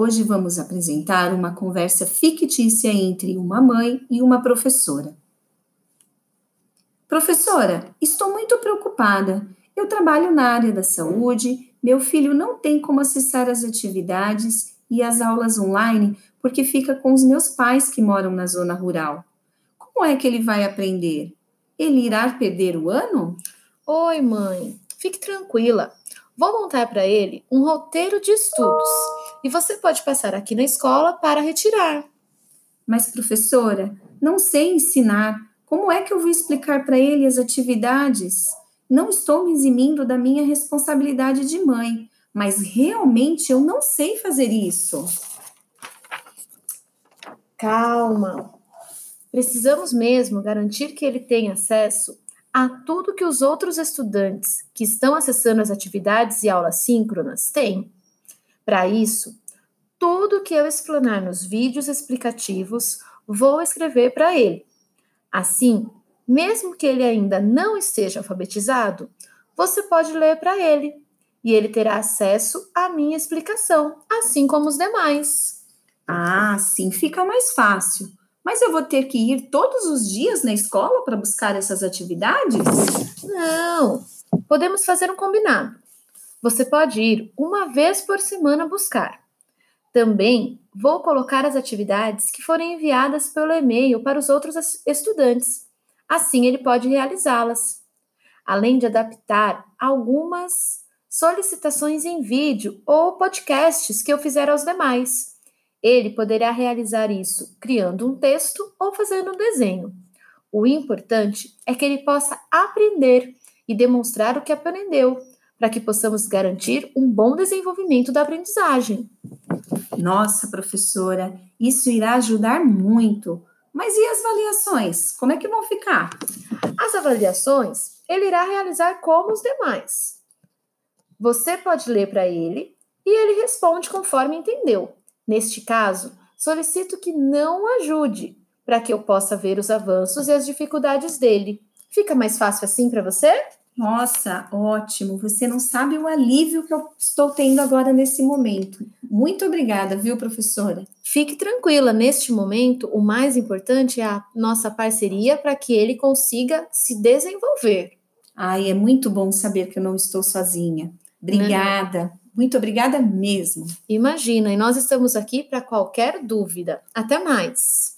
Hoje vamos apresentar uma conversa fictícia entre uma mãe e uma professora. Professora, estou muito preocupada. Eu trabalho na área da saúde, meu filho não tem como acessar as atividades e as aulas online porque fica com os meus pais que moram na zona rural. Como é que ele vai aprender? Ele irá perder o ano? Oi, mãe. Fique tranquila. Vou montar para ele um roteiro de estudos e você pode passar aqui na escola para retirar. Mas, professora, não sei ensinar. Como é que eu vou explicar para ele as atividades? Não estou me eximindo da minha responsabilidade de mãe, mas realmente eu não sei fazer isso. Calma. Precisamos mesmo garantir que ele tenha acesso a tudo que os outros estudantes que estão acessando as atividades e aulas síncronas têm. Para isso, tudo que eu explanar nos vídeos explicativos, vou escrever para ele. Assim, mesmo que ele ainda não esteja alfabetizado, você pode ler para ele e ele terá acesso à minha explicação, assim como os demais. Ah, sim, fica mais fácil. Mas eu vou ter que ir todos os dias na escola para buscar essas atividades? Não, podemos fazer um combinado. Você pode ir uma vez por semana buscar. Também vou colocar as atividades que forem enviadas pelo e-mail para os outros estudantes. Assim ele pode realizá-las. Além de adaptar algumas solicitações em vídeo ou podcasts que eu fizer aos demais. Ele poderá realizar isso criando um texto ou fazendo um desenho. O importante é que ele possa aprender e demonstrar o que aprendeu, para que possamos garantir um bom desenvolvimento da aprendizagem. Nossa, professora, isso irá ajudar muito. Mas e as avaliações? Como é que vão ficar? As avaliações ele irá realizar como os demais. Você pode ler para ele e ele responde conforme entendeu. Neste caso, solicito que não ajude, para que eu possa ver os avanços e as dificuldades dele. Fica mais fácil assim para você? Nossa, ótimo. Você não sabe o alívio que eu estou tendo agora nesse momento. Muito obrigada, viu, professora? Fique tranquila, neste momento, o mais importante é a nossa parceria para que ele consiga se desenvolver. Ai, é muito bom saber que eu não estou sozinha. Obrigada. Não. Muito obrigada mesmo. Imagina, e nós estamos aqui para qualquer dúvida. Até mais!